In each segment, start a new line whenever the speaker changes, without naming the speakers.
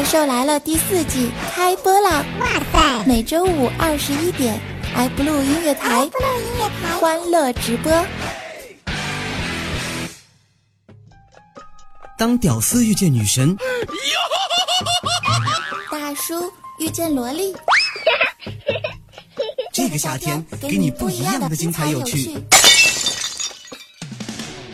怪兽来了第四季开播啦！哇塞，每周五二十一点，iBlue 音乐台，欢乐直播。
当屌丝遇见女神，
大叔遇见萝莉，
这个夏天给你不一样的精彩有趣。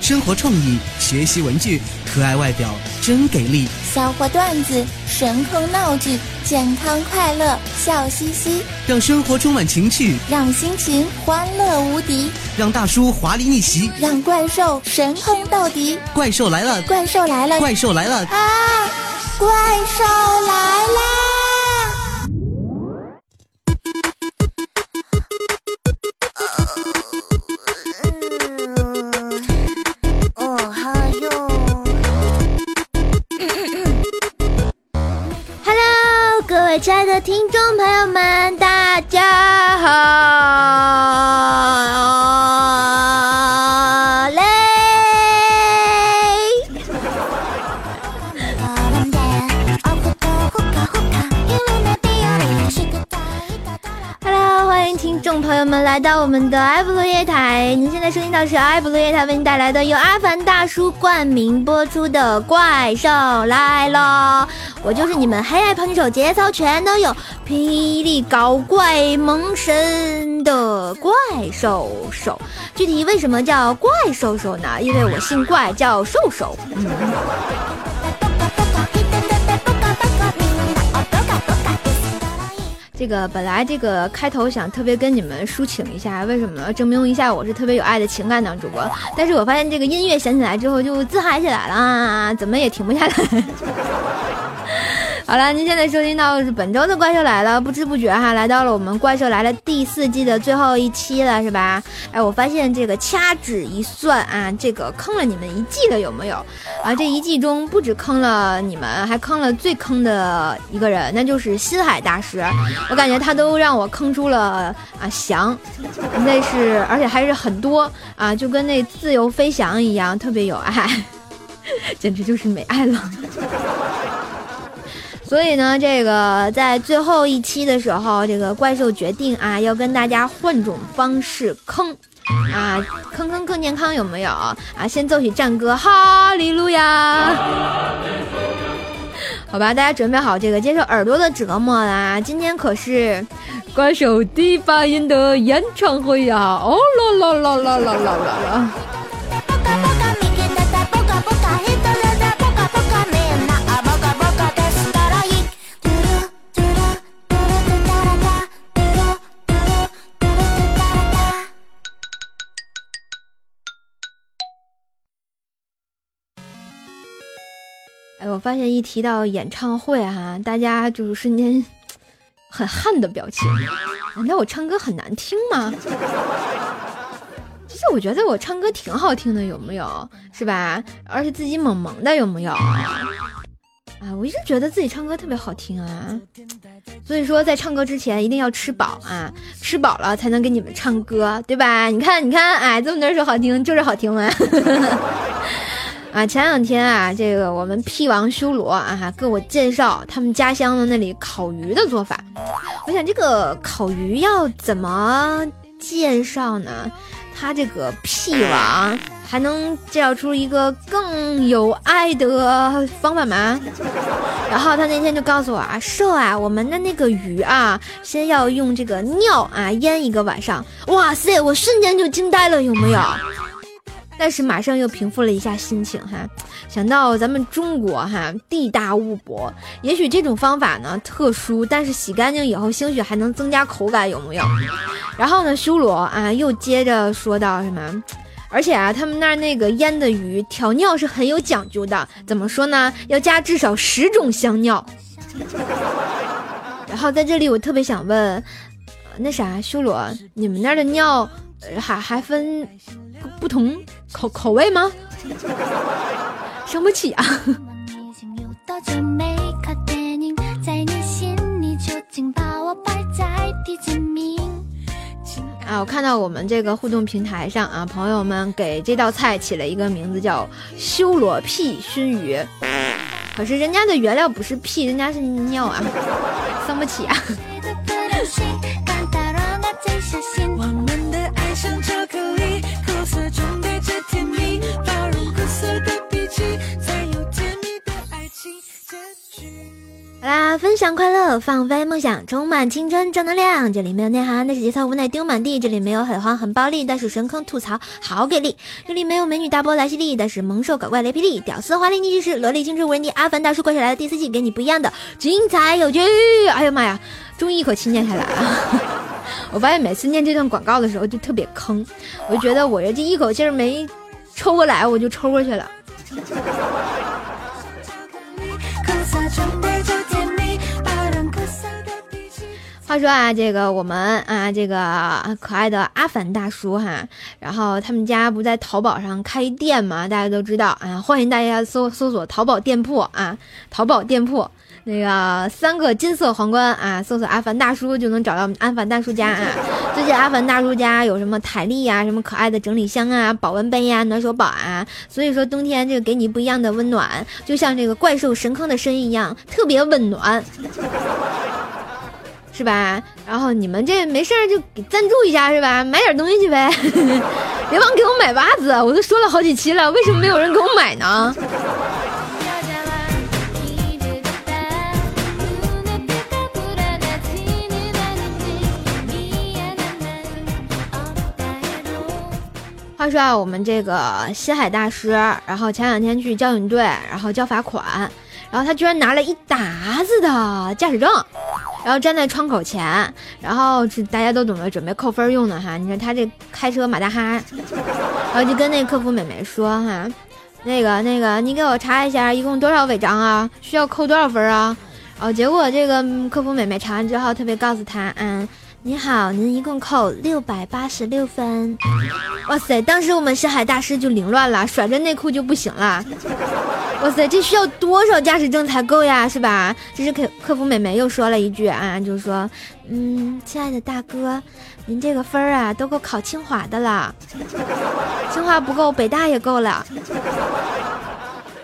生活创意，学习文具，可爱外表真给力。
笑话段子，神坑闹剧，健康快乐笑嘻嘻，
让生活充满情趣，
让心情欢乐无敌，
让大叔华丽逆袭，
让怪兽神坑到底。
怪兽来了！
怪兽来了！
怪兽来了！
啊！怪兽来啦！听众朋友们，大家来到我们的埃布罗夜台。您现在收听到是埃布罗夜台为您带来的由阿凡大叔冠名播出的《怪兽来了》。我就是你们黑暗胖手，节操全都有，霹雳搞怪萌神的怪兽手。具体为什么叫怪兽手呢？因为我姓怪，叫兽兽。这个本来这个开头想特别跟你们抒情一下，为什么呢证明一下我是特别有爱的情感党主播？但是我发现这个音乐响起来之后就自嗨起来了，怎么也停不下来。好了，您现在收听到的是本周的《怪兽来了》，不知不觉哈，来到了我们《怪兽来了》第四季的最后一期了，是吧？哎，我发现这个掐指一算啊，这个坑了你们一季的有没有？啊，这一季中不止坑了你们，还坑了最坑的一个人，那就是新海大师。我感觉他都让我坑出了啊翔，那是而且还是很多啊，就跟那自由飞翔一样，特别有爱，简直就是没爱了。所以呢，这个在最后一期的时候，这个怪兽决定啊，要跟大家换种方式坑，啊，坑坑更健康有没有啊？先奏起战歌，哈利路亚！好吧，大家准备好这个接受耳朵的折磨啦！今天可是怪兽第发音的演唱会呀！哦啦啦啦啦啦啦啦！我发现一提到演唱会哈，大家就是瞬间 很汗的表情。难道我唱歌很难听吗？其实我觉得我唱歌挺好听的，有没有？是吧？而且自己萌萌的，有没有？啊，我一直觉得自己唱歌特别好听啊。所以说，在唱歌之前一定要吃饱啊，吃饱了才能给你们唱歌，对吧？你看，你看，哎，这么多人说好听，就是好听吗？啊，前两天啊，这个我们 P 王修罗啊，给我介绍他们家乡的那里烤鱼的做法。我想这个烤鱼要怎么介绍呢？他这个 P 王还能介绍出一个更有爱的方法吗？然后他那天就告诉我啊，瘦啊，我们的那个鱼啊，先要用这个尿啊腌一个晚上。哇塞，我瞬间就惊呆了，有没有？但是马上又平复了一下心情哈，想到咱们中国哈地大物博，也许这种方法呢特殊，但是洗干净以后兴许还能增加口感，有没有？然后呢，修罗啊又接着说到什么？而且啊，他们那儿那个腌的鱼调料是很有讲究的，怎么说呢？要加至少十种香料。然后在这里我特别想问，那啥修罗，你们那儿的尿还还分不同？口口味吗？伤不起啊！啊，我看到我们这个互动平台上啊，朋友们给这道菜起了一个名字叫“修罗屁熏鱼”。可是人家的原料不是屁，人家是尿啊，伤不起啊。好啦，分享快乐，放飞梦想，充满青春正能量。这里没有内涵，但是节操无奈丢满地。这里没有很黄很暴力，但是神坑吐槽好给力。这里没有美女大波来袭力，但是萌兽搞怪雷霹雳，屌丝华丽逆袭时，萝莉青春无人敌。阿凡大叔怪兽来了第四季，给你不一样的精彩有趣。哎呀妈呀，终于一口气念下来了。我发现每次念这段广告的时候就特别坑，我就觉得我这一口气没抽过来，我就抽过去了。话说啊，这个我们啊，这个可爱的阿凡大叔哈，然后他们家不在淘宝上开店嘛，大家都知道啊，欢迎大家搜搜索淘宝店铺啊，淘宝店铺那个三个金色皇冠啊，搜索阿凡大叔就能找到阿凡大叔家啊。最近阿凡大叔家有什么台历呀，什么可爱的整理箱啊，保温杯呀，暖手宝啊，所以说冬天这个给你不一样的温暖，就像这个怪兽神坑的声音一样，特别温暖。是吧？然后你们这没事就给赞助一下是吧？买点东西去呗，别忘给我买袜子，我都说了好几期了，为什么没有人给我买呢？话说啊，我们这个西海大师，然后前两天去交警队，然后交罚款，然后他居然拿了一沓子的驾驶证。然后站在窗口前，然后是大家都懂得准备扣分用的哈。你看他这开车马大哈，然后就跟那客服美眉说哈，那个那个你给我查一下，一共多少违章啊？需要扣多少分啊？哦，结果这个客服美眉查完之后，特别告诉他，嗯。你好，您一共扣六百八十六分。哇塞，当时我们深海大师就凌乱了，甩着内裤就不行了。哇塞，这需要多少驾驶证才够呀？是吧？这是客客服美眉又说了一句啊，就是说，嗯，亲爱的大哥，您这个分儿啊，都够考清华的了。清华不够，北大也够了。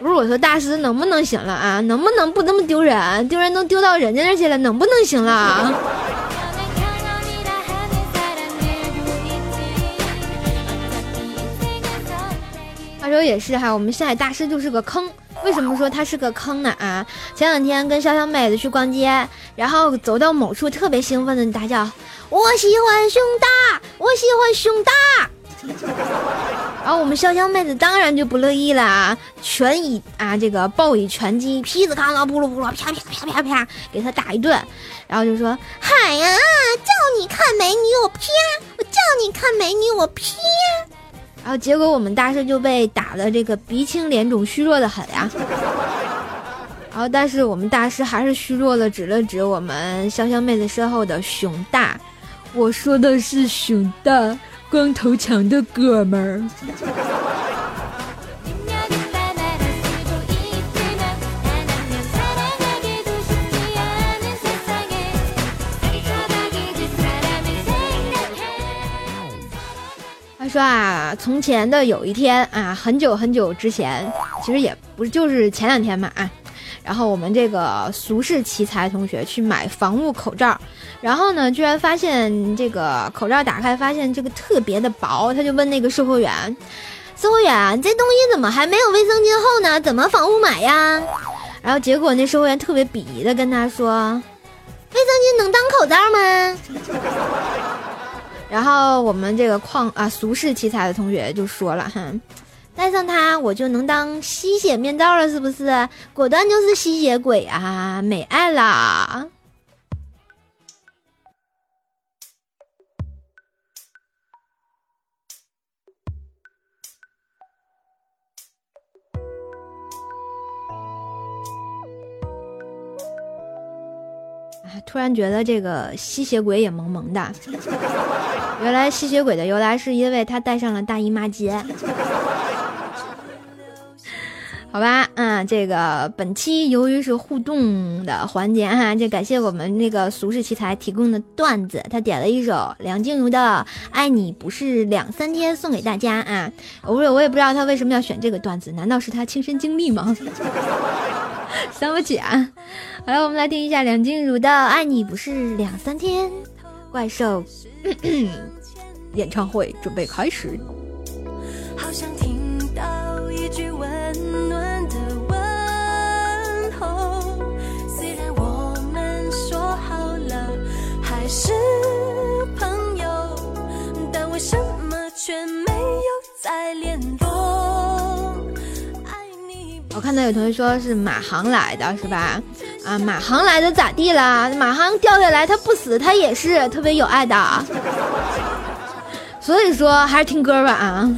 不是我说，大师能不能行了啊？能不能不那么丢人？丢人都丢到人家那去了，能不能行了？说也是哈，我们星海大师就是个坑。为什么说他是个坑呢？啊，前两天跟潇潇妹子去逛街，然后走到某处，特别兴奋的大叫：“我喜欢胸大，我喜欢胸大。”然后我们潇潇妹子当然就不乐意了啊，拳以啊这个暴以拳击，劈子扛啷扑噜扑噜，啪啪啪啪啪，给他打一顿，然后就说：“嗨呀，叫你看美女我啪，我叫你看美女我啪。”然后结果我们大师就被打的这个鼻青脸肿，虚弱的很呀。然后但是我们大师还是虚弱的，指了指我们潇潇妹子身后的熊大，我说的是熊大，光头强的哥们儿。他说啊，从前的有一天啊，很久很久之前，其实也不，就是前两天嘛啊。然后我们这个俗世奇才同学去买防雾口罩，然后呢，居然发现这个口罩打开，发现这个特别的薄，他就问那个售货员：“售货员，这东西怎么还没有卫生巾厚呢？怎么防雾霾呀？”然后结果那售货员特别鄙夷的跟他说：“卫生巾能当口罩吗？”然后我们这个矿啊俗世奇才的同学就说了哈，带上它我就能当吸血面罩了，是不是？果断就是吸血鬼啊，美爱啦！突然觉得这个吸血鬼也萌萌的。原来吸血鬼的由来是因为他带上了大姨妈巾。好吧，嗯，这个本期由于是互动的环节哈，就感谢我们那个俗世奇才提供的段子，他点了一首梁静茹的《爱你不是两三天》送给大家啊。我我我也不知道他为什么要选这个段子，难道是他亲身经历吗？伤不起啊！好了，我们来听一下梁静茹的《爱你不是两三天》，怪兽 演唱会准备开始。好想听到一句温暖的问候，虽然我们说好了还是朋友，但为什么却没有再联络？我看到有同学说是马航来的，是吧？啊，马航来的咋地了？马航掉下来他不死，他也是特别有爱的。所以说还是听歌吧啊。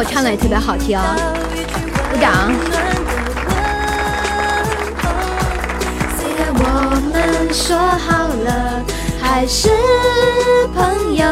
我唱的也特别好听，鼓掌。虽然我们说好了还是朋友，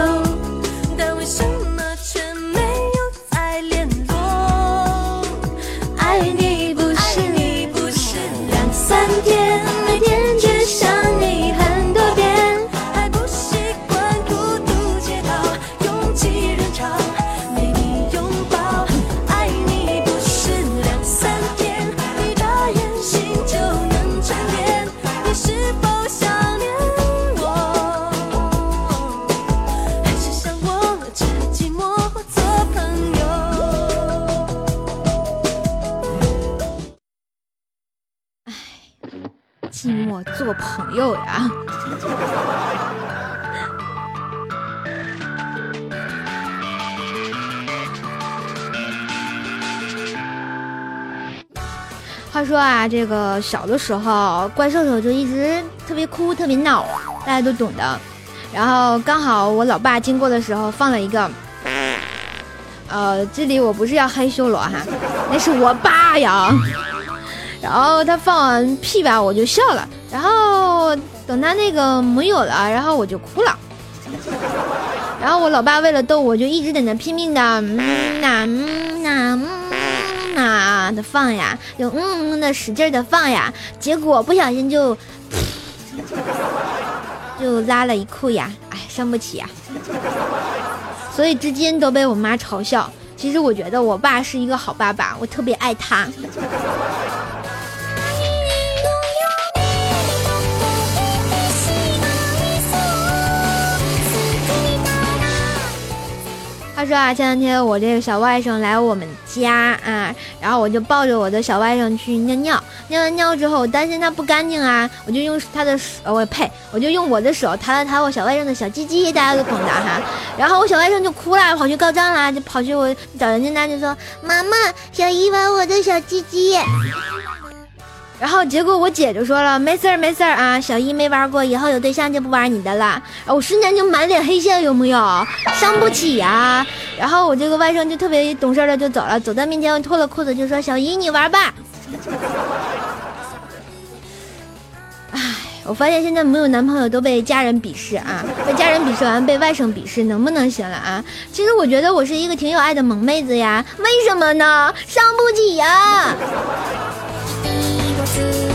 这个小的时候，怪兽兽就一直特别哭，特别闹，大家都懂的。然后刚好我老爸经过的时候放了一个，呃，这里我不是要黑修罗哈，那是我爸呀。然后他放完屁吧，我就笑了。然后等他那个没有了，然后我就哭了。然后我老爸为了逗我，就一直在那拼命的嗯呐嗯呐嗯啊的放呀，就嗯嗯的使劲的放呀。结果不小心就就拉了一裤呀，哎，伤不起呀。所以至今都被我妈嘲笑。其实我觉得我爸是一个好爸爸，我特别爱他。他说啊，前两天我这个小外甥来我们家啊，然后我就抱着我的小外甥去尿尿，尿完尿之后，我担心他不干净啊，我就用他的手，我呸，我就用我的手弹了弹我小外甥的小鸡鸡，大家都懂的哈。然后我小外甥就哭了，跑去告状了，就跑去我找人家那就说，妈妈，小姨玩我的小鸡鸡。然后结果我姐就说了，没事儿没事儿啊，小姨没玩过，以后有对象就不玩你的了。我瞬间就满脸黑线，有没有？伤不起呀。然后我这个外甥就特别懂事的就走了，走到面前我脱了裤子就说：“小姨你玩吧。”哎，我发现现在没有男朋友都被家人鄙视啊，被家人鄙视完被外甥鄙视，能不能行了啊？其实我觉得我是一个挺有爱的萌妹子呀，为什么呢？伤不起呀。话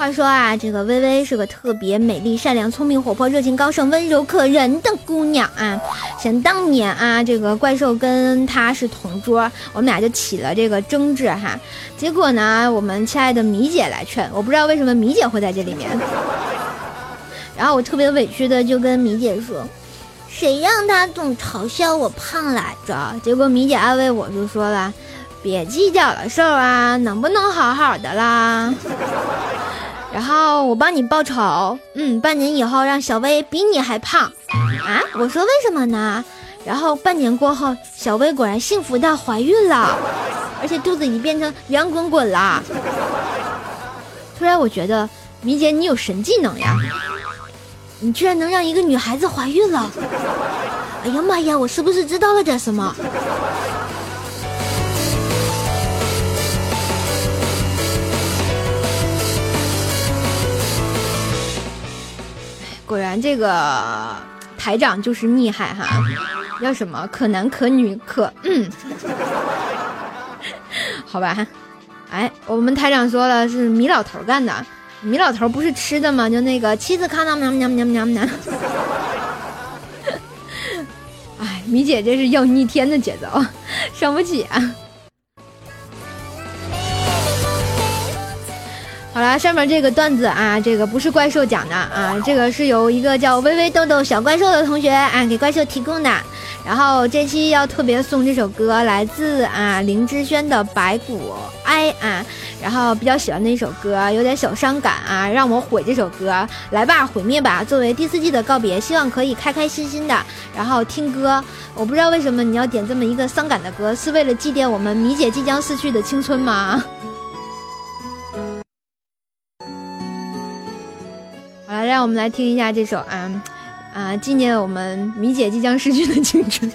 话说啊，这个微微是个特别美丽、善良、聪明、活泼、热情、高盛、温柔可人的姑娘啊。想当年啊，这个怪兽跟她是同桌，我们俩就起了这个争执哈。结果呢，我们亲爱的米姐来劝，我不知道为什么米姐会在这里面。然后我特别委屈的就跟米姐说：“谁让他总嘲笑我胖来着？”结果米姐安慰我就说了。别计较了，瘦啊，能不能好好的啦？然后我帮你报仇，嗯，半年以后让小薇比你还胖啊！我说为什么呢？然后半年过后，小薇果然幸福的怀孕了，而且肚子已经变成圆滚滚了。突然我觉得米姐你有神技能呀，你居然能让一个女孩子怀孕了！哎呀妈呀，我是不是知道了点什么？果然，这个台长就是厉害哈！要什么可男可女可嗯，好吧，哎，我们台长说了是米老头干的，米老头不是吃的吗？就那个妻子看到喵喵喵喵喵。哎，米姐这是要逆天的节奏，伤不起啊！好了，上面这个段子啊，这个不是怪兽讲的啊，这个是由一个叫微微豆豆小怪兽的同学啊给怪兽提供的。然后这期要特别送这首歌，来自啊林志轩的《白骨哀》啊，然后比较喜欢的一首歌，有点小伤感啊，让我毁这首歌，来吧，毁灭吧，作为第四季的告别，希望可以开开心心的，然后听歌。我不知道为什么你要点这么一个伤感的歌，是为了祭奠我们米姐即将逝去的青春吗？让我们来听一下这首啊啊，纪念我们米姐即将逝去的青春，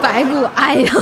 白骨哀呀。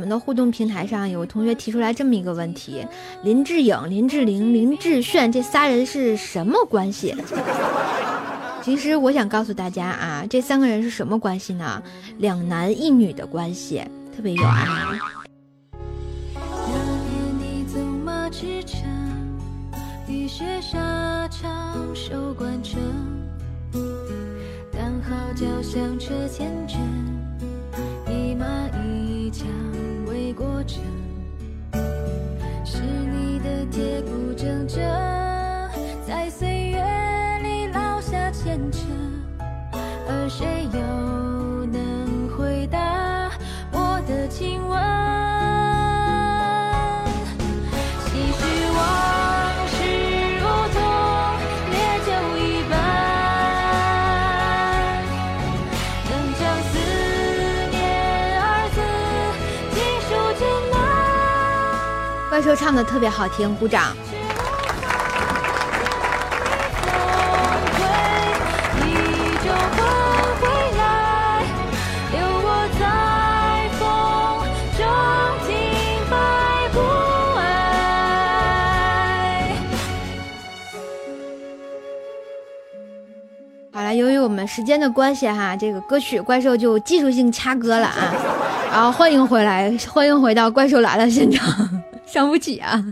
我们的互动平台上有同学提出来这么一个问题：林志颖、林志玲、林志炫这仨人是什么关系？其实我想告诉大家啊，这三个人是什么关系呢？两男一女的关系，特别有爱。雨雪沙场守关城，当号角响彻前阵，一马一枪过程。是你的铁骨铮铮，在岁月里烙下前程，说唱的特别好听，鼓掌。好了，由于我们时间的关系哈，这个歌曲怪兽就技术性掐歌了啊。然后欢迎回来，欢迎回到怪兽来了现场。伤不起啊！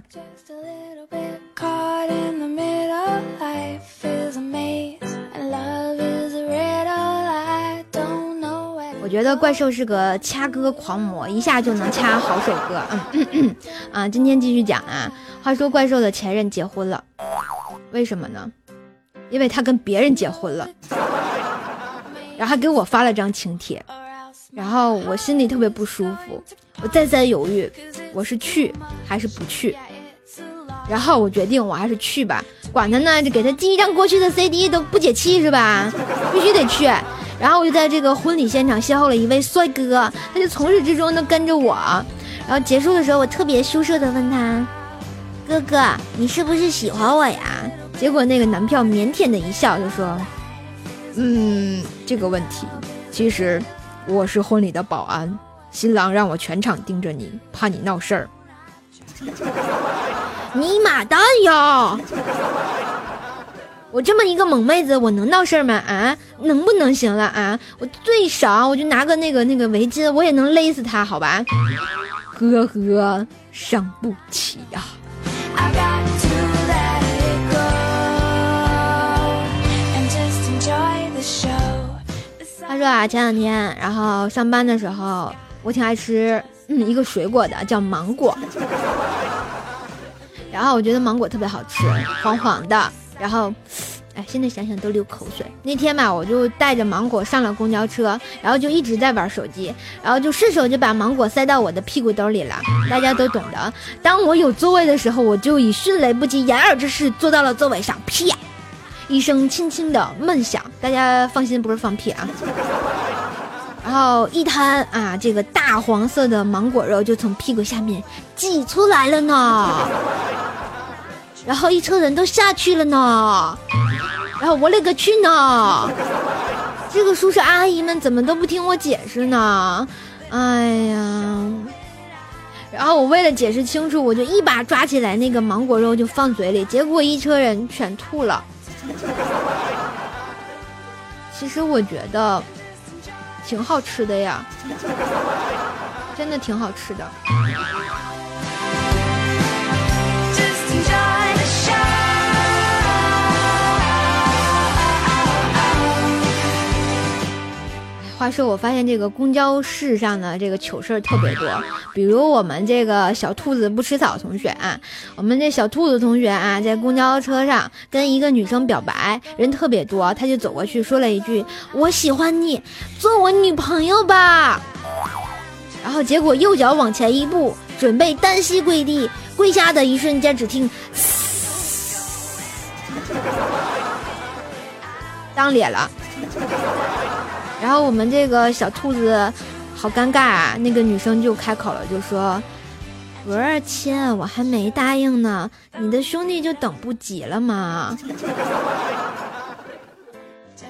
我觉得怪兽是个掐歌狂魔，一下就能掐好首歌。嗯啊，今天继续讲啊。话说怪兽的前任结婚了，为什么呢？因为他跟别人结婚了，然后还给我发了张请帖，然后我心里特别不舒服。我再三犹豫，我是去还是不去？然后我决定我还是去吧，管他呢，就给他寄一张过去的 CD 都不解气是吧？必须得去。然后我就在这个婚礼现场邂逅了一位帅哥，他就从始至终都跟着我。然后结束的时候，我特别羞涩的问他：“哥哥，你是不是喜欢我呀？”结果那个男票腼腆的一笑，就说：“嗯，这个问题，其实我是婚礼的保安，新郎让我全场盯着你，怕你闹事儿。”你妈蛋呀！我这么一个萌妹子，我能闹事儿吗？啊，能不能行了啊？我最少我就拿个那个那个围巾，我也能勒死他，好吧？呵呵，伤不起呀。热啊，前两天，然后上班的时候，我挺爱吃嗯一个水果的，叫芒果。然后我觉得芒果特别好吃，黄黄的。然后，哎，现在想想都流口水。那天吧，我就带着芒果上了公交车，然后就一直在玩手机，然后就顺手就把芒果塞到我的屁股兜里了。大家都懂的。当我有座位的时候，我就以迅雷不及掩耳之势坐到了座位上，啪，一声轻轻的闷响。大家放心，不是放屁啊。然后一摊啊，这个大黄色的芒果肉就从屁股下面挤出来了呢。然后一车人都下去了呢。然后我勒个去呢！这个叔叔阿姨们怎么都不听我解释呢？哎呀！然后我为了解释清楚，我就一把抓起来那个芒果肉就放嘴里，结果一车人全吐了。其实我觉得。挺好吃的呀，真的挺好吃的。话说，我发现这个公交室上的这个糗事儿特别多，比如我们这个小兔子不吃草同学啊，我们这小兔子同学啊，在公交车上跟一个女生表白，人特别多，他就走过去说了一句：“我喜欢你，做我女朋友吧。”然后结果右脚往前一步，准备单膝跪地，跪下的一瞬间，只听当脸了。然后我们这个小兔子好尴尬啊！那个女生就开口了，就说：“不是亲，我还没答应呢，你的兄弟就等不及了吗？”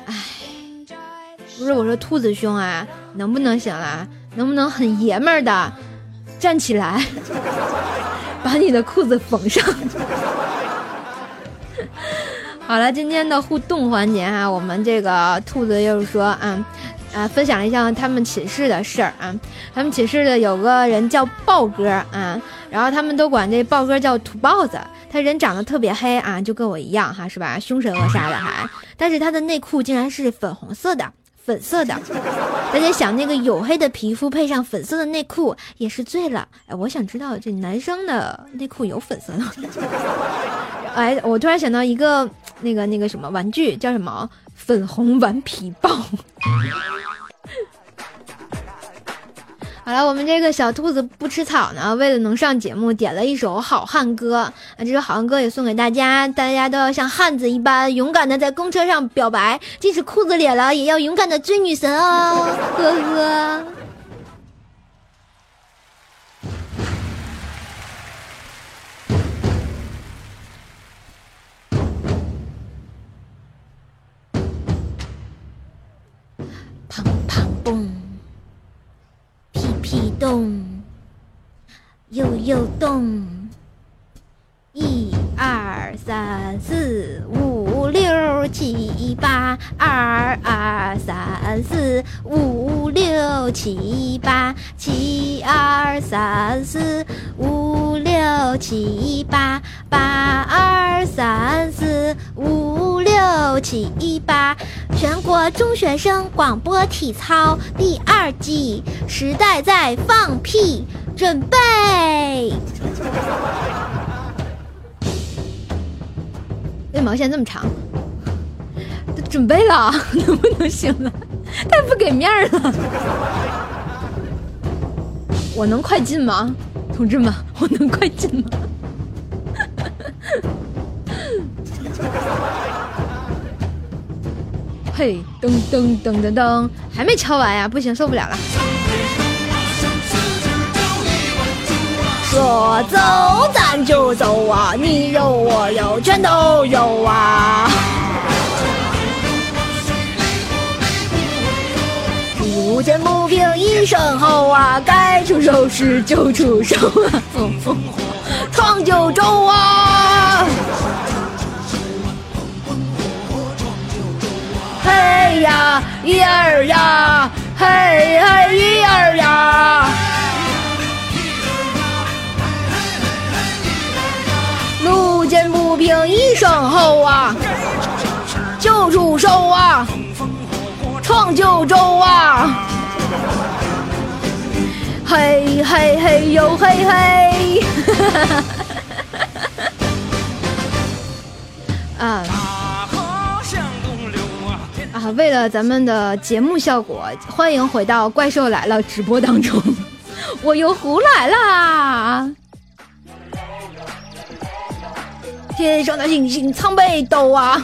哎，不是我说兔子兄啊，能不能行啊？能不能很爷们儿的站起来，把你的裤子缝上？好了，今天的互动环节哈，我们这个兔子又是说啊，啊，分享一下他们寝室的事儿啊。他们寝室的有个人叫豹哥啊，然后他们都管这豹哥叫土豹子。他人长得特别黑啊，就跟我一样哈，是吧？凶神恶煞的还，但是他的内裤竟然是粉红色的。粉色的，大家想那个黝黑的皮肤配上粉色的内裤也是醉了。哎，我想知道这男生的内裤有粉色的。哎，我突然想到一个那个那个什么玩具，叫什么粉红顽皮豹。好了，我们这个小兔子不吃草呢，为了能上节目，点了一首好汉歌。啊，这首好汉歌也送给大家，大家都要像汉子一般勇敢的在公车上表白，即使裤子裂了，也要勇敢的追女神哦，呵呵。又又动，一二三四五六七八，二二三四五六七八，七二三四五六七八，八二三四五六七八。全国中学生广播体操第二季，时代在放屁，准备。为毛线这么长？准备了，能不能行了？太不给面了！我能快进吗，同志们？我能快进吗？嘿，噔噔噔噔噔，还没敲完呀，不行，受不了了。说走咱就走啊，你有我有全都有啊。路见不平一声吼啊，该出手时就出手啊，闯九州啊！嘿呀，一儿呀，嘿嘿一儿呀！路见不平一声吼啊，就出手啊！闯九州啊！嘿嘿嘿呦嘿嘿！啊为了咱们的节目效果，欢迎回到《怪兽来了》直播当中，我又胡来啦！天上的星星藏北斗啊！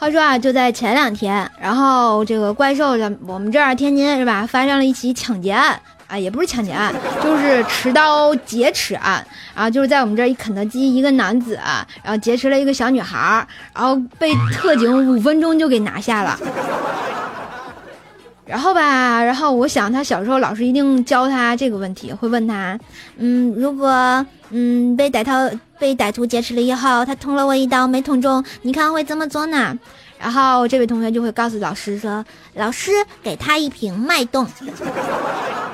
话说啊，就在前两天，然后这个怪兽的我们这儿天津是吧，发生了一起抢劫案啊，也不是抢劫案，就是持刀劫持案啊，就是在我们这儿一肯德基，一个男子啊，然后劫持了一个小女孩，然后被特警五分钟就给拿下了。然后吧，然后我想他小时候老师一定教他这个问题，会问他，嗯，如果嗯被歹徒被歹徒劫持了以后，他捅了我一刀没捅中，你看会怎么做呢？然后这位同学就会告诉老师说，老师给他一瓶脉动。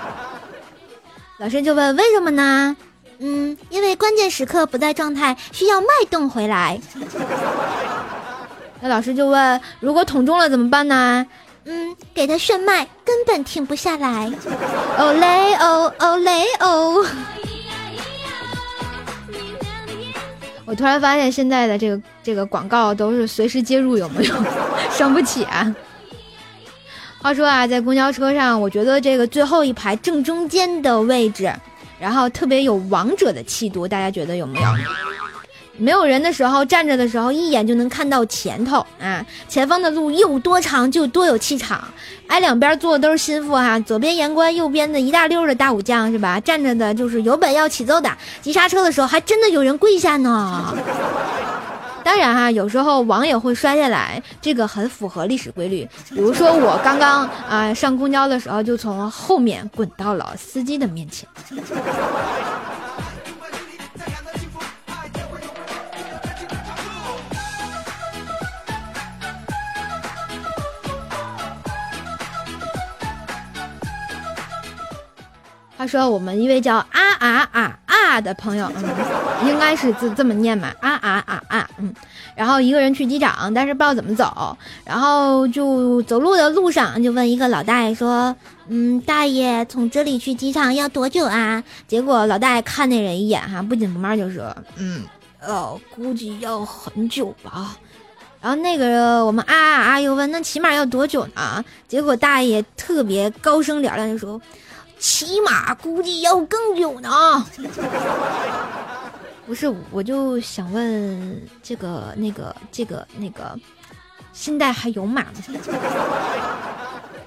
老师就问为什么呢？嗯，因为关键时刻不在状态，需要脉动回来。那老师就问，如果捅中了怎么办呢？嗯，给他炫迈，根本停不下来。哦嘞哦哦嘞哦！突然发现现在的这个这个广告都是随时接入，有没有？伤不起啊！话说啊，在公交车上，我觉得这个最后一排正中间的位置，然后特别有王者的气度，大家觉得有没有？没有人的时候，站着的时候，一眼就能看到前头啊！前方的路有多长，就多有气场。挨两边坐的都是心腹哈，左边言官，右边的一大溜的大武将是吧？站着的就是有本要起奏的，急刹车的时候还真的有人跪下呢。当然哈，有时候网也会摔下来，这个很符合历史规律。比如说我刚刚啊上公交的时候，就从后面滚到了司机的面前。他说：“我们一位叫啊啊啊啊的朋友，嗯，应该是这这么念嘛，啊啊啊啊，嗯，然后一个人去机场，但是不知道怎么走，然后就走路的路上就问一个老大爷说，嗯，大爷从这里去机场要多久啊？结果老大爷看那人一眼，哈，不紧不慢就说，嗯，哦，估计要很久吧。然后那个我们啊啊啊又问，那起码要多久呢？结果大爷特别高声嘹亮就说。”起码估计要更久呢。不是，我就想问这个、那个、这个、那个，现在还有马吗？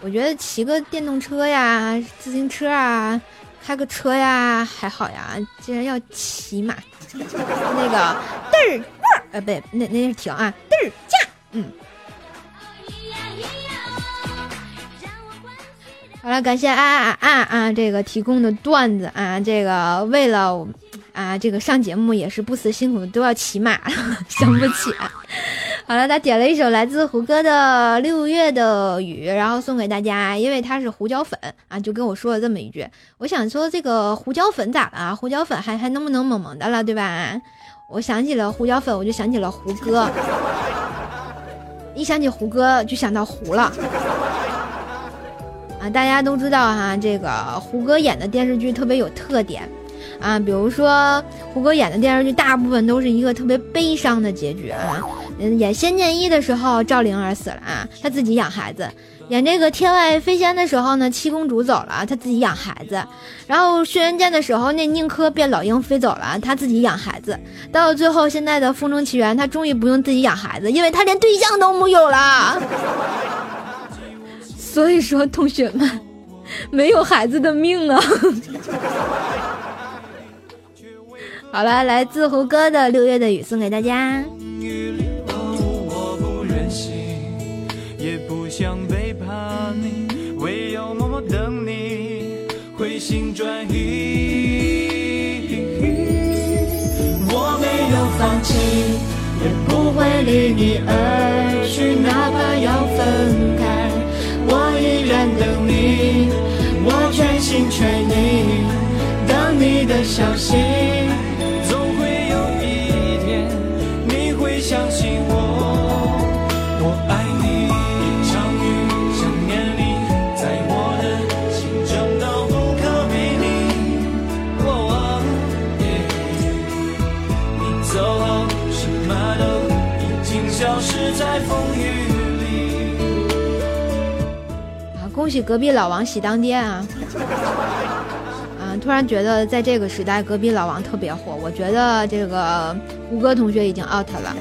我觉得骑个电动车呀、自行车啊、开个车呀还好呀，竟然要骑马，那个嘚儿儿，呃，不对，那那是停啊，嘚儿驾，嗯。好了，感谢啊啊啊啊这个提供的段子啊，这个为了啊这个上节目也是不辞辛苦的，都要骑马，想不起。好了，他点了一首来自胡歌的《六月的雨》，然后送给大家，因为他是胡椒粉啊，就跟我说了这么一句。我想说这个胡椒粉咋了？胡椒粉还还能不能萌萌的了，对吧？我想起了胡椒粉，我就想起了胡歌，一想起胡歌就想到胡了。啊，大家都知道哈，这个胡歌演的电视剧特别有特点，啊，比如说胡歌演的电视剧大部分都是一个特别悲伤的结局啊。嗯，演《仙剑一》的时候，赵灵儿死了啊，他自己养孩子；演这个《天外飞仙》的时候呢，七公主走了，她自己养孩子；然后《轩辕剑》的时候，那宁珂变老鹰飞走了，她自己养孩子。到最后，现在的《风中奇缘》，她终于不用自己养孩子，因为她连对象都没有了。所以说，同学们，没有孩子的命啊！好了，来自胡歌的《六月的雨》送给大家。心转意，我没有放弃，也不会离你而去，哪怕要分开，等你，我全心全意等你的消息。恭喜隔壁老王喜当爹啊！嗯，突然觉得在这个时代，隔壁老王特别火。我觉得这个胡歌同学已经 out 了。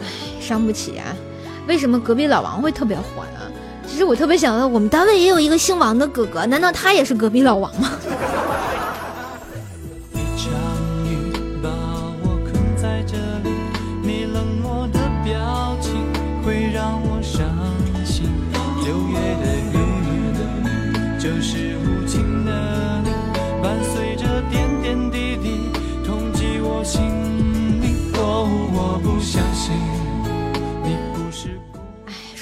唉，伤不起啊！为什么隔壁老王会特别火呢？其实我特别想问，我们单位也有一个姓王的哥哥，难道他也是隔壁老王吗？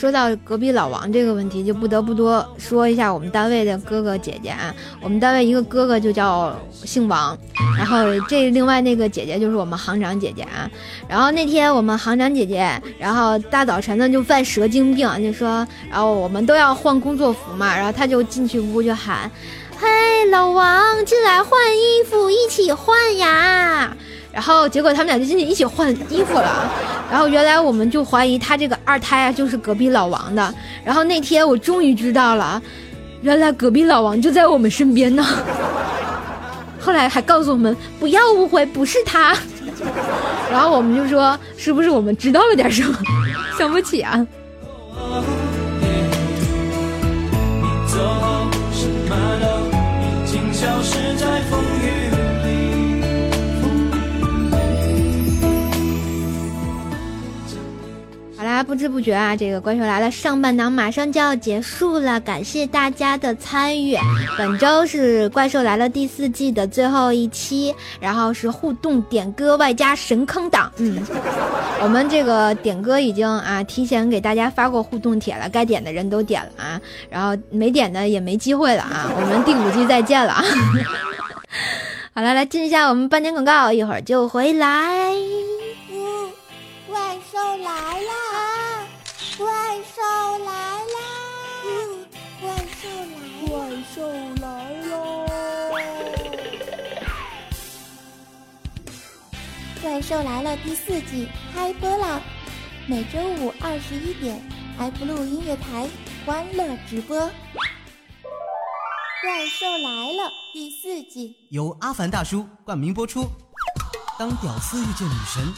说到隔壁老王这个问题，就不得不多说一下我们单位的哥哥姐姐啊。我们单位一个哥哥就叫姓王，然后这另外那个姐姐就是我们行长姐姐啊。然后那天我们行长姐姐，然后大早晨的就犯蛇精病，就说，然后我们都要换工作服嘛，然后他就进去屋就喊：“嘿，老王，进来换衣服，一起换呀。”然后结果他们俩就进去一起换衣服了，然后原来我们就怀疑他这个二胎啊就是隔壁老王的，然后那天我终于知道了，原来隔壁老王就在我们身边呢。后来还告诉我们不要误会，不是他。然后我们就说是不是我们知道了点什么？想不起啊。消失在风雨不知不觉啊，这个怪兽来了上半档马上就要结束了，感谢大家的参与。本周是怪兽来了第四季的最后一期，然后是互动点歌外加神坑档。嗯，我们这个点歌已经啊提前给大家发过互动帖了，该点的人都点了啊，然后没点的也没机会了啊。我们第五季再见了。好了，来进一下我们半点广告，一会儿就回来。兽来了第四季开播啦！每周五二十一点，blue 音乐台欢乐直播。怪兽来了第四季
由阿凡大叔冠名播出。当屌丝遇见女神，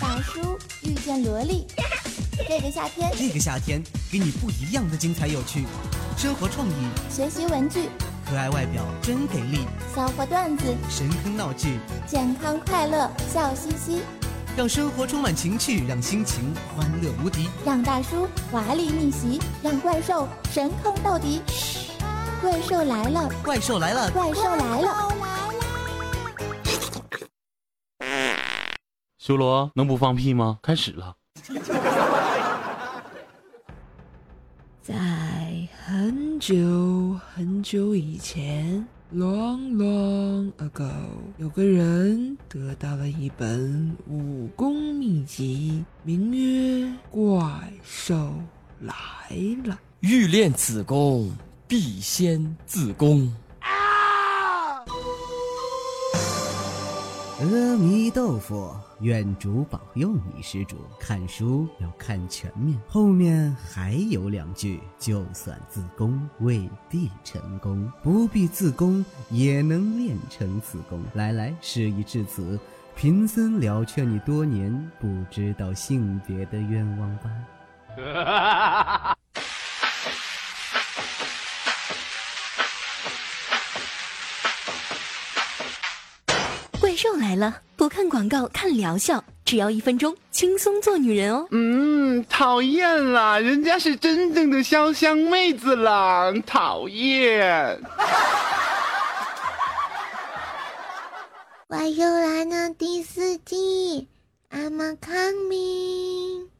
大叔遇见萝莉。这个夏天，
这个夏天给你不一样的精彩有趣，生活创意，
学习文具，
可爱外表真给力，
笑话段子，
神坑闹剧，
健康快乐笑嘻嘻，
让生活充满情趣，让心情欢乐无敌，
让大叔华丽逆袭，让怪兽神坑到底。怪兽来了，
怪兽来了，
怪兽来了！
修罗能不放屁吗？开始了。
久很久以前，long long ago，有个人得到了一本武功秘籍，名曰《怪兽来了》。
欲练此功，必先自宫。
阿弥豆腐，愿主保佑你，施主。看书要看全面，后面还有两句：就算自宫，未必成功；不必自宫，也能练成此功。来来，事已至此，贫僧了却你多年不知道性别的冤枉吧。
又来了不看广告看疗效只要一分钟轻松做女人哦。
嗯讨厌啦人家是真正的潇湘妹子啦讨厌。
我又来了第四季，I'm coming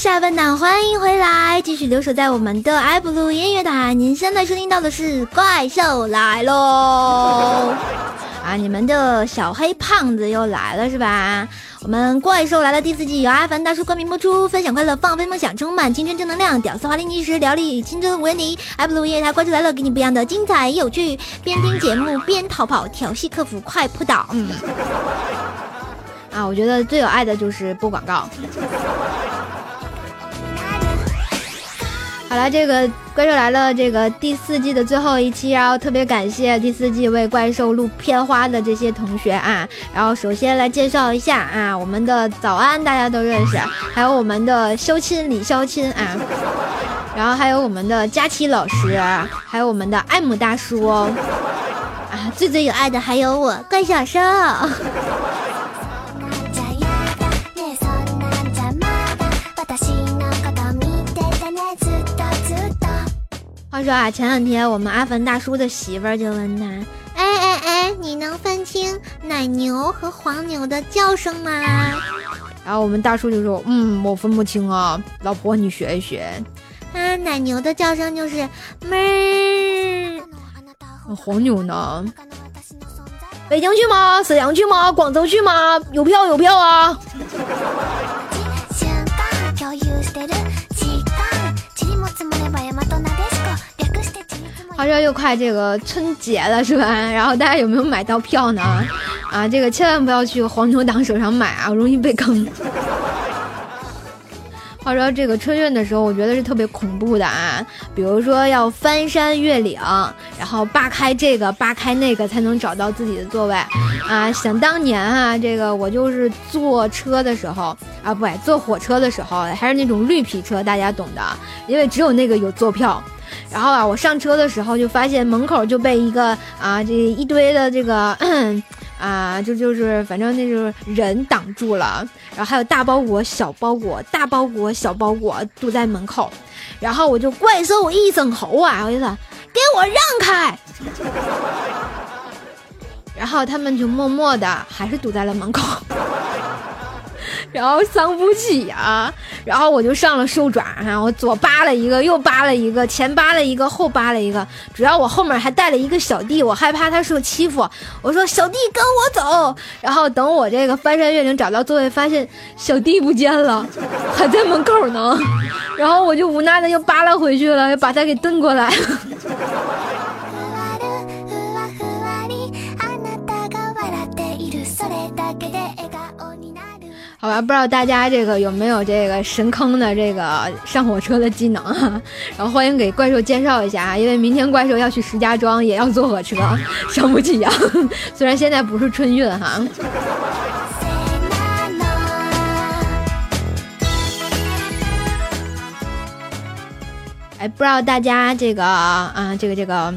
下半档欢迎回来，继续留守在我们的爱布鲁音乐台。您现在收听到的是《怪兽来喽》啊，你们的小黑胖子又来了是吧？我们《怪兽来了》第四季由阿凡大叔冠名播出，分享快乐，放飞梦想，充满青春正能量，屌丝华丽历史，聊力青春无问题。爱布鲁音乐台《怪兽来了》给你不一样的精彩有趣，边听节目边逃跑，调戏客服快扑倒。嗯，啊，我觉得最有爱的就是播广告。好了，这个《怪兽来了》这个第四季的最后一期，然后特别感谢第四季为怪兽录片花的这些同学啊。然后首先来介绍一下啊，我们的早安大家都认识，还有我们的肖亲李肖亲啊，然后还有我们的佳琪老师，还有我们的艾姆大叔哦啊，最最有爱的还有我怪小兽。话说啊，前两天我们阿凡大叔的媳妇儿就问他：“哎哎哎，你能分清奶牛和黄牛的叫声吗？”然后我们大叔就说：“嗯，我分不清啊，老婆你学一学。”啊，奶牛的叫声就是哞儿，黄牛呢？北京去吗？沈阳去吗？广州去吗？有票有票啊！话说又快这个春节了是吧？然后大家有没有买到票呢？啊，这个千万不要去黄牛党手上买啊，容易被坑。话说这个春运的时候，我觉得是特别恐怖的啊，比如说要翻山越岭，然后扒开这个扒开那个才能找到自己的座位啊。想当年啊，这个我就是坐车的时候啊，不，坐火车的时候还是那种绿皮车，大家懂的，因为只有那个有坐票。然后啊，我上车的时候就发现门口就被一个啊这一堆的这个 啊就就是反正那就是人挡住了，然后还有大包裹、小包裹、大包裹、小包裹堵在门口，然后我就怪兽一声吼啊，我就说给我让开，然后他们就默默的还是堵在了门口。然后伤不起啊，然后我就上了兽爪哈，我左扒了一个，右扒了一个，前扒了一个，后扒了一个，主要我后面还带了一个小弟，我害怕他受欺负，我说小弟跟我走，然后等我这个翻山越岭找到座位，发现小弟不见了，还在门口呢，然后我就无奈的又扒拉回去了，又把他给蹬过来。
ふ
好吧不知道大家这个有没有这个神坑的这个上火车的技能啊然后欢迎给怪兽介绍一下啊因为明天怪兽要去石家庄也要坐火车 伤不起啊。虽然现在不是春运哈。哎不知道大家这个啊这个这个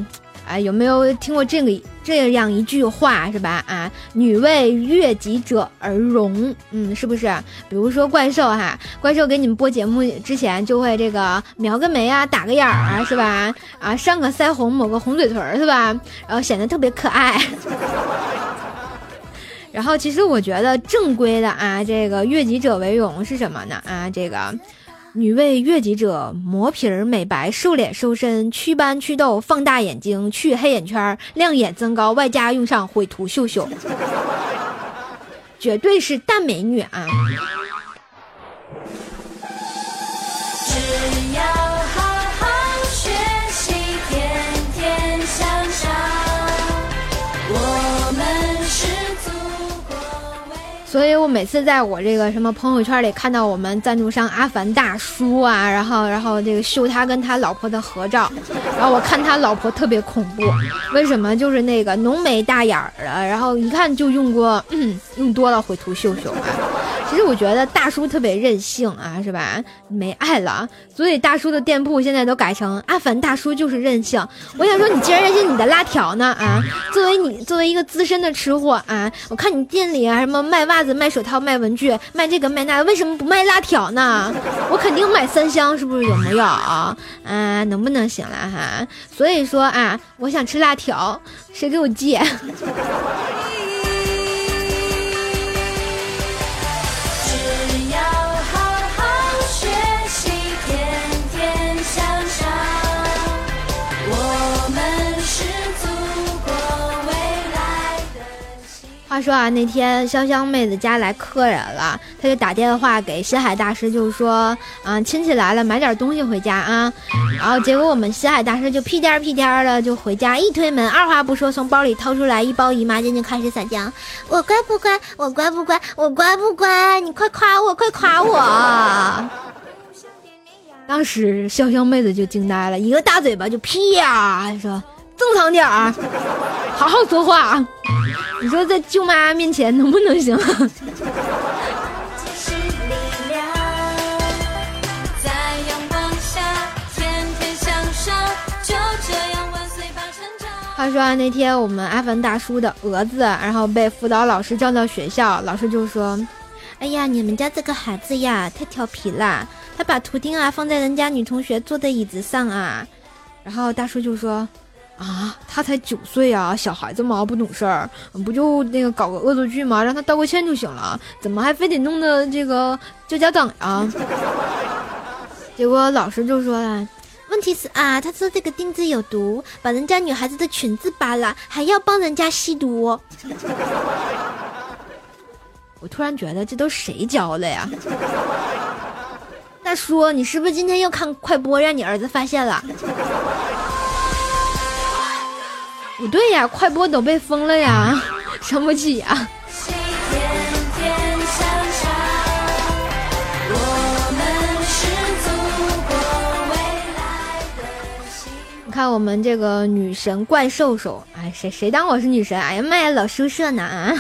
啊，有没有听过这个这样一句话是吧？啊，女为悦己者而容，嗯，是不是？比如说怪兽哈，怪兽给你们播节目之前就会这个描个眉啊，打个眼儿啊，是吧？啊，上个腮红，抹个红嘴唇儿是吧？然后显得特别可爱。然后其实我觉得正规的啊，这个悦己者为荣是什么呢？啊，这个女为悦己者磨皮儿美白、瘦脸瘦身、祛斑祛痘、放大眼睛、去黑眼圈、亮眼增高，外加用上毁图秀秀，绝对是大美女啊！所以我每次在我这个什么朋友圈里看到我们赞助商阿凡大叔啊，然后然后这个秀他跟他老婆的合照，然后我看他老婆特别恐怖，为什么？就是那个浓眉大眼儿的，然后一看就用过，用多了毁图秀秀啊。其实我觉得大叔特别任性啊，是吧？没爱了，所以大叔的店铺现在都改成阿凡大叔就是任性。我想说，你既然任性，你的辣条呢？啊，作为你作为一个资深的吃货啊，我看你店里啊什么卖袜子、卖手套、卖文具、卖这个卖那，为什么不卖辣条呢？我肯定买三箱，是不是有没有啊？能不能行了哈？所以说啊，我想吃辣条，谁给我借？话说啊，那天潇湘妹子家来客人了，她就打电话给西海大师，就说，啊、亲戚来了，买点东西回家啊。然后结果我们西海大师就屁颠屁颠的就回家，一推门，二话不说，从包里掏出来一包姨妈巾，就开始撒娇。我乖不乖？我乖不乖？我乖不乖？你快夸我，快夸我！当时潇湘妹子就惊呆了，一个大嘴巴就屁呀、说正常点儿，好好说话。你说在舅妈面前能不能行？话说啊，那天我们阿凡大叔的儿子，然后被辅导老师叫到学校，老师就说：“哎呀，你们家这个孩子呀，太调皮啦，他把图钉啊放在人家女同学坐的椅子上啊。”然后大叔就说：“啊，他才九岁啊，小孩子嘛，不懂事儿，不就那个搞个恶作剧嘛，让他道个歉就行了，怎么还非得弄得这个叫家长呀？” 结果老师就说了。问题是啊，他说这个钉子有毒，把人家女孩子的裙子扒了，还要帮人家吸毒。我突然觉得这都谁教的呀？大叔，你是不是今天又看快播，让你儿子发现了？不对呀，快播都被封了呀，伤不起呀。看我们这个女神怪兽兽，哎，谁谁当我是女神？哎呀妈呀，老羞涩呢啊！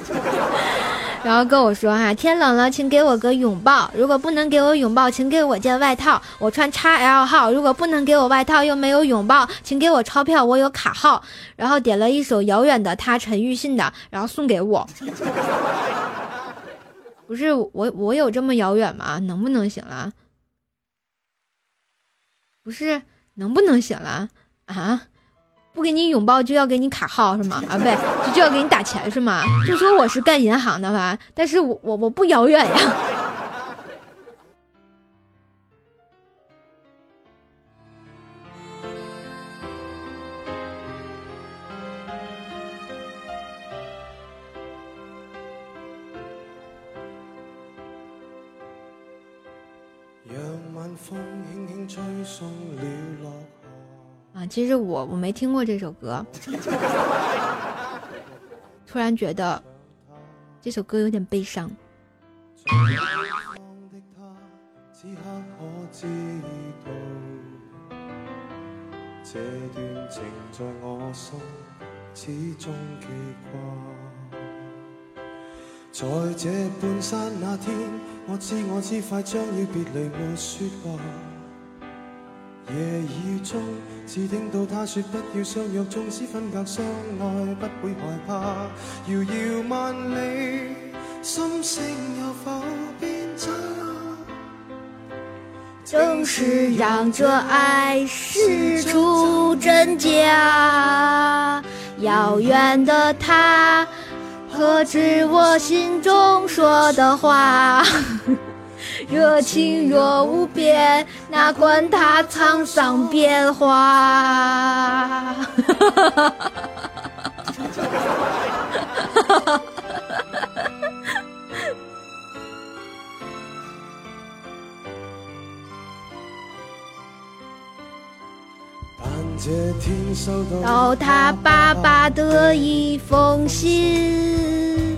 然后跟我说哈、天冷了，请给我个拥抱。如果不能给我拥抱，请给我件外套，我穿 XL 号。如果不能给我外套又没有拥抱，请给我钞票，我有卡号。然后点了一首遥远的他陈奕迅的，然后送给我。不是我，我有这么遥远吗？能不能行了？不是，能不能行了啊？不给你拥抱就要给你卡号是吗？啊，不对，就就要给你打钱是吗？就说我是干银行的吧，但是我我我不遥远呀。其實我我沒聽過這首歌，突然覺得這首歌有點悲傷。
方的他，此刻可知道，這段情在我心始終記掛。在這半山那天，我知我知快將要別離，沒說話。夜雨中，只聽到他說不要相約，縱使分隔相愛，不會害怕。遙遙萬里，心聲有否變差？
正是讓這愛試出真假。遙遠的他，何知我心中说的话？热情若无边，哪管它沧桑变化。
到
他爸爸的一封信，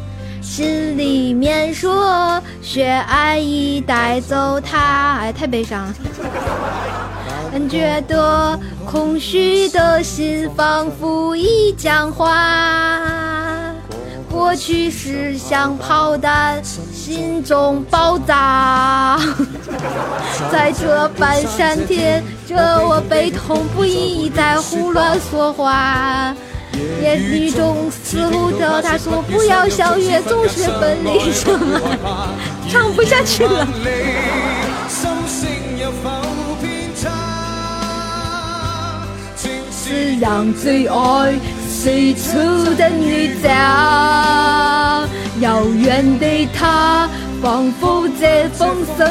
心里面说雪爱已带走他，哎，太悲伤了。感觉得空虚的心仿佛已僵化，过去是像炮弹，心中爆炸。在这半山天，这我悲痛不已，在胡乱说话。言语中似乎着他说不要相约，总是分离什么，唱不下去了。
心声有否偏差？
是让最爱最初的你走，遥远的他，仿佛这风声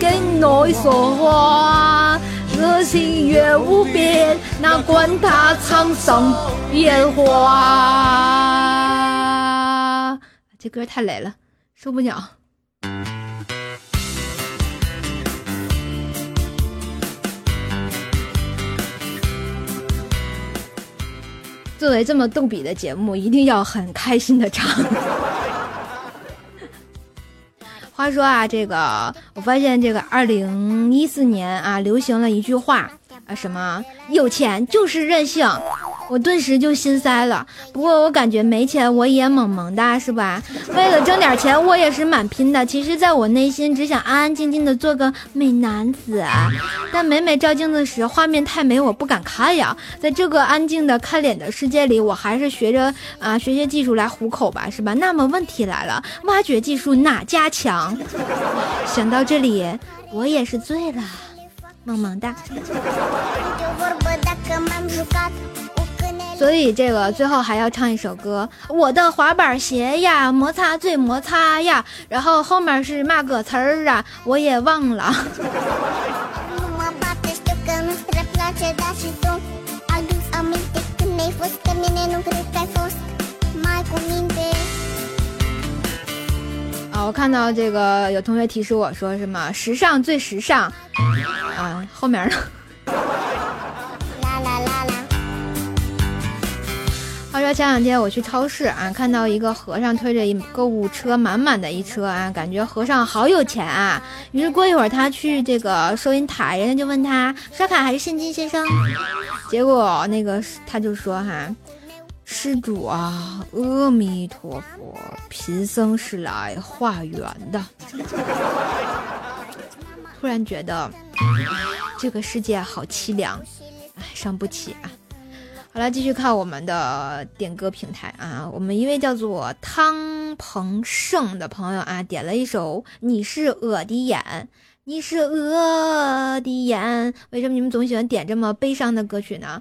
跟我说话。热情越无边，哪管它沧桑变化。这歌太累了，受不了。作为这么逗比的节目，一定要很开心的唱。话说啊，这个我发现这个二零一四年啊，流行了一句话啊，什么有钱就是任性，我顿时就心塞了。不过我感觉没钱我也萌萌的，是吧？为了挣点钱，我也是蛮拼的。其实，在我内心只想安安静静的做个美男子，但每每照镜子时，画面太美，我不敢看呀。在这个安静的看脸的世界里，我还是学着啊，学学技术来糊口吧，是吧？那么问题来了，挖掘技术哪家强？想到这里，我也是醉了，萌萌哒。所以这个最后还要唱一首歌，我的滑板鞋呀，摩擦最摩擦呀，然后后面是嘛个词儿啊，我也忘了。我看到这个有同学提示我说什么时尚最时尚，啊，后面呢？话说前两天我去超市啊，看到一个和尚推着一购物车，满满的一车啊，感觉和尚好有钱啊。于是过一会儿他去这个收银台，人家就问他刷卡还是现金，先生？结果那个他就说哈。施主啊，阿弥陀佛，贫僧是来化缘的。突然觉得这个世界好凄凉，唉，伤不起啊！好了，继续看我们的点歌平台啊，我们一位叫做汤鹏胜的朋友啊，点了一首《你是我的眼》，你是我的眼。为什么你们总喜欢点这么悲伤的歌曲呢？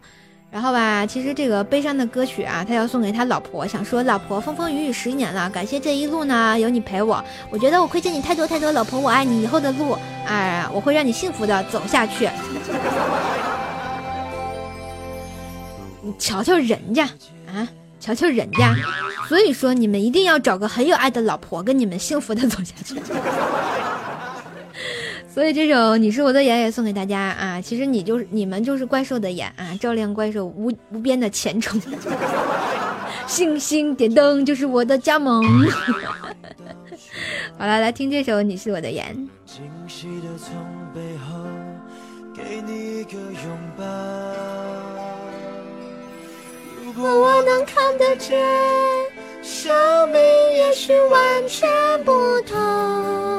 然后吧，其实这个悲伤的歌曲啊，他要送给他老婆，想说老婆风风雨雨十年了，感谢这一路呢有你陪我，我觉得我亏欠你太多太多，老婆我爱你，以后的路，哎，我会让你幸福的走下去。你瞧瞧人家啊，瞧瞧人家，所以说你们一定要找个很有爱的老婆，跟你们幸福的走下去。所以这首《你是我的眼》也送给大家啊！其实你就是你们就是怪兽的眼啊，照亮怪兽无无边的前程。星星点灯就是我的加盟。好了，来听这首《你是我的眼》。
如果我能看得见，生命也许完全不同。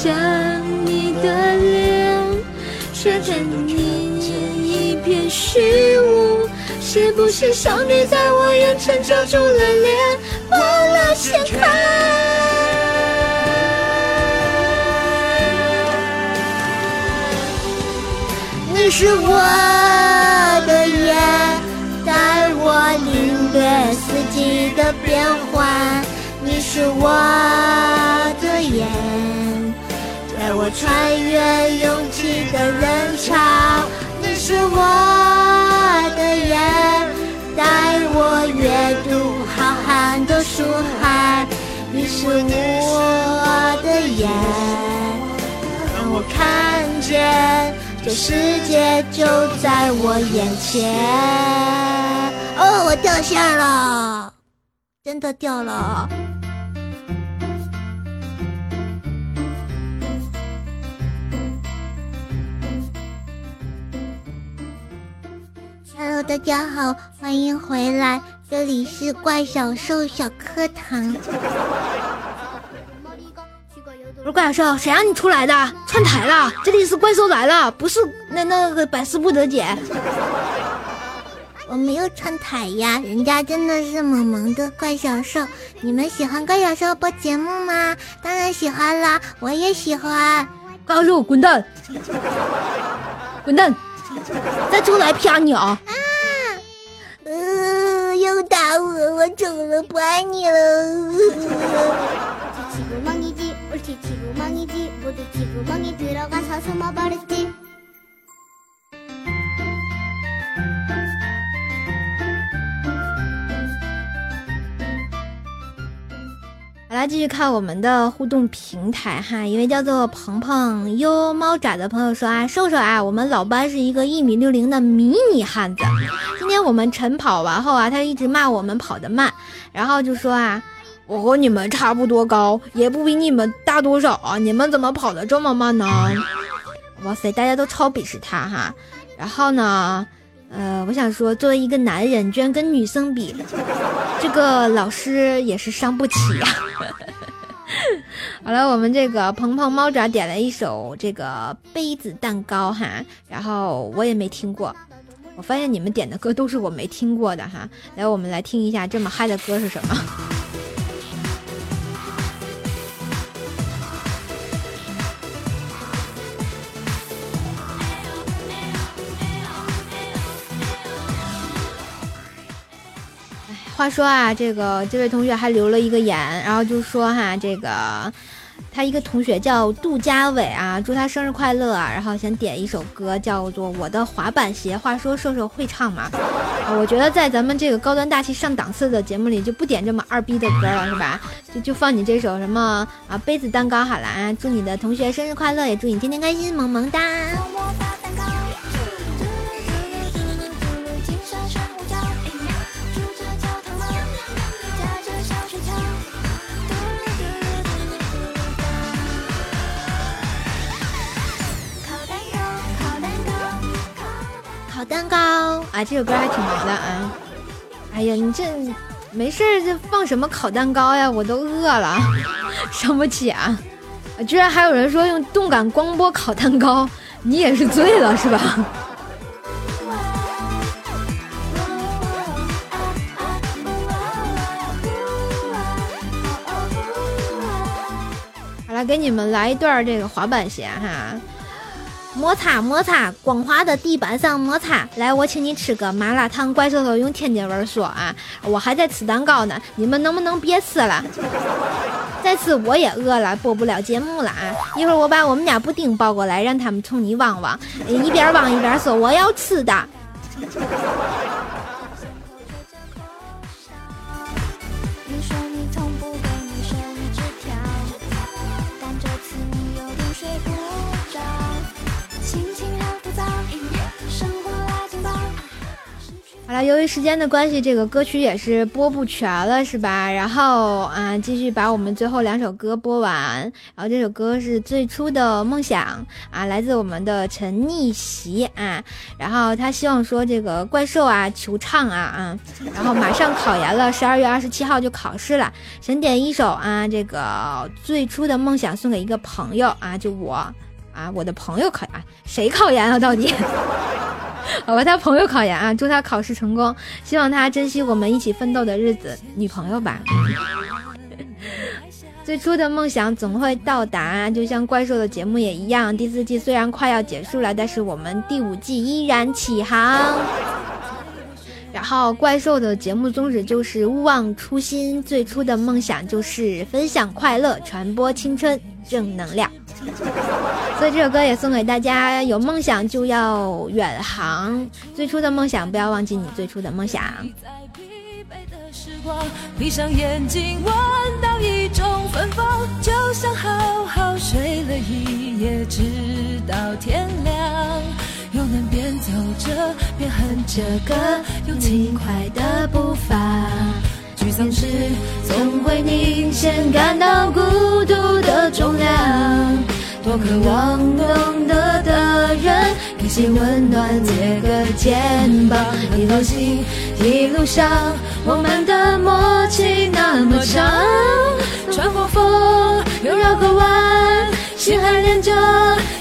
想你的脸，却看你一片虚无。是不是上帝在我眼前遮住了脸，忘了掀开？你是我的眼，带我领略四季的变换。你是我的眼，我穿越拥挤的人潮。你是我的眼，带我阅读浩瀚的书海。你是我的眼，让我看见。这世界就在我眼前。哦，我掉线了，真的掉了。Hello，大家好，欢迎回来，这里是怪小兽小课堂。我是怪小兽，谁让你出来的？串台了！这里是怪兽来了，不是那那个百思不得解。我没有串台呀，人家真的是萌萌的怪小兽。你们喜欢怪小兽播节目吗？当然喜欢啦，我也喜欢。怪小兽，滚蛋！滚蛋！再出来啪你啊！啊！打我，我走了，不爱你了。来，继续看我们的互动平台哈，一位叫做鹏鹏优猫爪的朋友说啊，瘦瘦啊，我们老班是一个一米六零的迷你汉子。今天我们晨跑完后啊，他一直骂我们跑得慢，然后就说啊，我和你们差不多高，也不比你们大多少啊，你们怎么跑得这么慢呢？哇塞，大家都超鄙视他哈。然后呢，呃，我想说，作为一个男人，居然跟女生比，这个老师也是伤不起呀、好了，我们这个鹏鹏猫爪点了一首这个杯子蛋糕哈，然后我也没听过。我发现你们点的歌都是我没听过的哈，来，我们来听一下这么嗨的歌是什么。话说啊，这个这位同学还留了一个言，然后就说哈，这个他一个同学叫杜家伟啊，祝他生日快乐啊，然后想点一首歌叫做《我的滑板鞋》。话说瘦瘦会唱吗？啊，我觉得在咱们这个高端大气上档次的节目里，就不点这么二逼的歌了，是吧？就就放你这首什么啊杯子蛋糕好了啊，祝你的同学生日快乐，也祝你天天开心，萌萌哒。
蛋糕
啊，这首歌还挺萌的啊。哎呀，你这没事儿这放什么烤蛋糕呀？我都饿了，伤不起！啊居然还有人说用动感光波烤蛋糕，你也是醉了是吧？好了，给你们来一段这个滑板鞋哈。摩擦摩擦，光滑的地板上摩擦。来，我请你吃个麻辣烫。怪兽兽用天津味儿说啊，我还在吃蛋糕呢，你们能不能别吃了？再吃我也饿了，播不了节目了啊！一会儿我把我们家布丁抱过来，让他们冲你汪汪，一边汪一边说我要吃的。好了，由于时间的关系，这个歌曲也是播不全了，是吧？然后啊，继续把我们最后两首歌播完。然后这首歌是最初的梦想啊，来自我们的陈逆袭啊。然后他希望说这个怪兽啊，求唱啊啊。然后马上考研了，十二月二十七号就考试了，想点一首啊，这个最初的梦想送给一个朋友啊，就我啊，我的朋友考研，谁考研啊？到底？好吧，他朋友考研啊，祝他考试成功，希望他珍惜我们一起奋斗的日子，女朋友吧。最初的梦想总会到达，就像怪兽的节目也一样。第四季虽然快要结束了，但是我们第五季依然起航。然后怪兽的节目宗旨就是勿忘初心，最初的梦想就是分享快乐，传播青春正能量。所以这首歌也送给大家：有梦想就要远航，最初的梦想不要忘记你最初的梦想。
闭上眼睛，闻到一种芬芳，就像好好睡了一夜，直到天亮。又能边走着边哼着歌，用轻快的步伐。沮丧时总会明显感到孤独的重量。多渴望懂得的人，给些温暖，借个肩膀。一路行，一路上，我们的默契那么长。穿过风，又绕个弯，心还连着，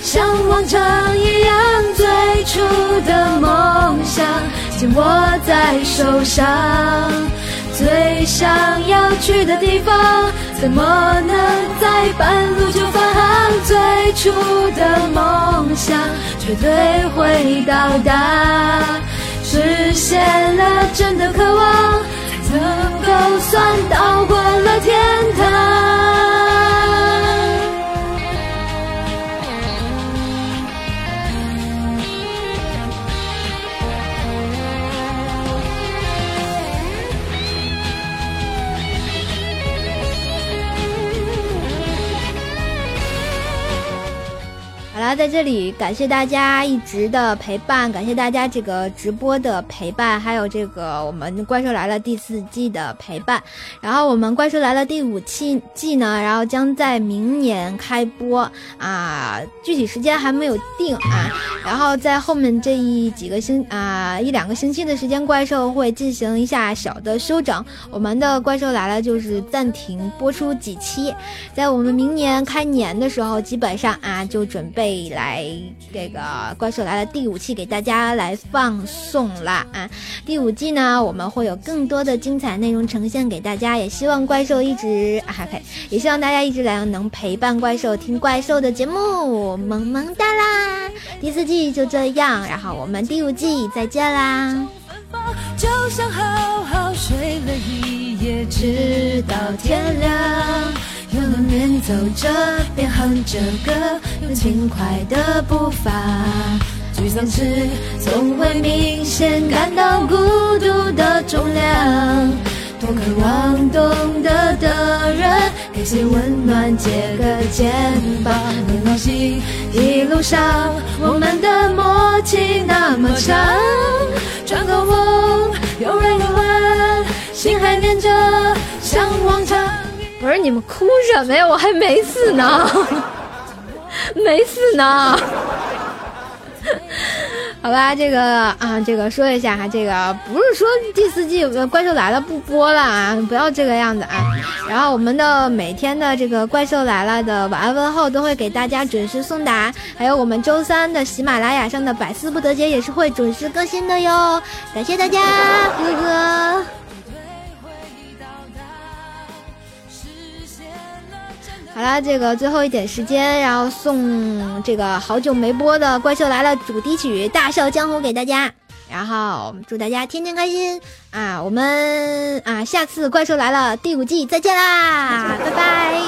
像往常一样。最初的梦想，紧握在手上。最想要去的地方，怎么能在半路就返航？最初的梦想，绝对会到达。实现了真的渴望，才能够算到过了天堂。
好了，在这里感谢大家一直的陪伴，感谢大家这个直播的陪伴，还有这个我们《怪兽来了》第四季的陪伴。然后我们《怪兽来了》第五期季呢，然后将在明年开播啊，具体时间还没有定啊。然后在后面这一几个星啊一两个星期的时间，怪兽会进行一下小的休整。我们的《怪兽来了》就是暂停播出几期，在我们明年开年的时候，基本上啊就准备。来这个怪兽来了第五期给大家来放送啦啊！第五季呢，我们会有更多的精彩内容呈现给大家，也希望怪兽一直啊呸，也希望大家一直来能陪伴怪兽听怪兽的节目，萌萌哒啦！第四季就这样，然后我们第五季再见啦！
就像好好睡了一夜，直到天亮。又能边走着边哼着歌，用轻快的步伐。沮丧时总会明显感到孤独的重量。多渴望懂得的人，给些温暖，借个肩膀。别放心，一路上我们的默契那么长。转个弯，又绕个弯，心还连着，像往常。
不是你们哭什么呀？我还没死呢，没死呢。好吧，这个啊，这个说一下哈，这个不是说第四季《怪兽来了》不播了啊，不要这个样子啊。然后我们的每天的这个《怪兽来了》的晚安问候都会给大家准时送达，还有我们周三的喜马拉雅上的百思不得解也是会准时更新的哟。感谢大家，哥哥。好了，这个最后一点时间，然后送这个好久没播的《怪兽来了》主题曲《大笑江湖》给大家，然后祝大家天天开心啊！我们啊，下次《怪兽来了》第五季再见啦，拜拜。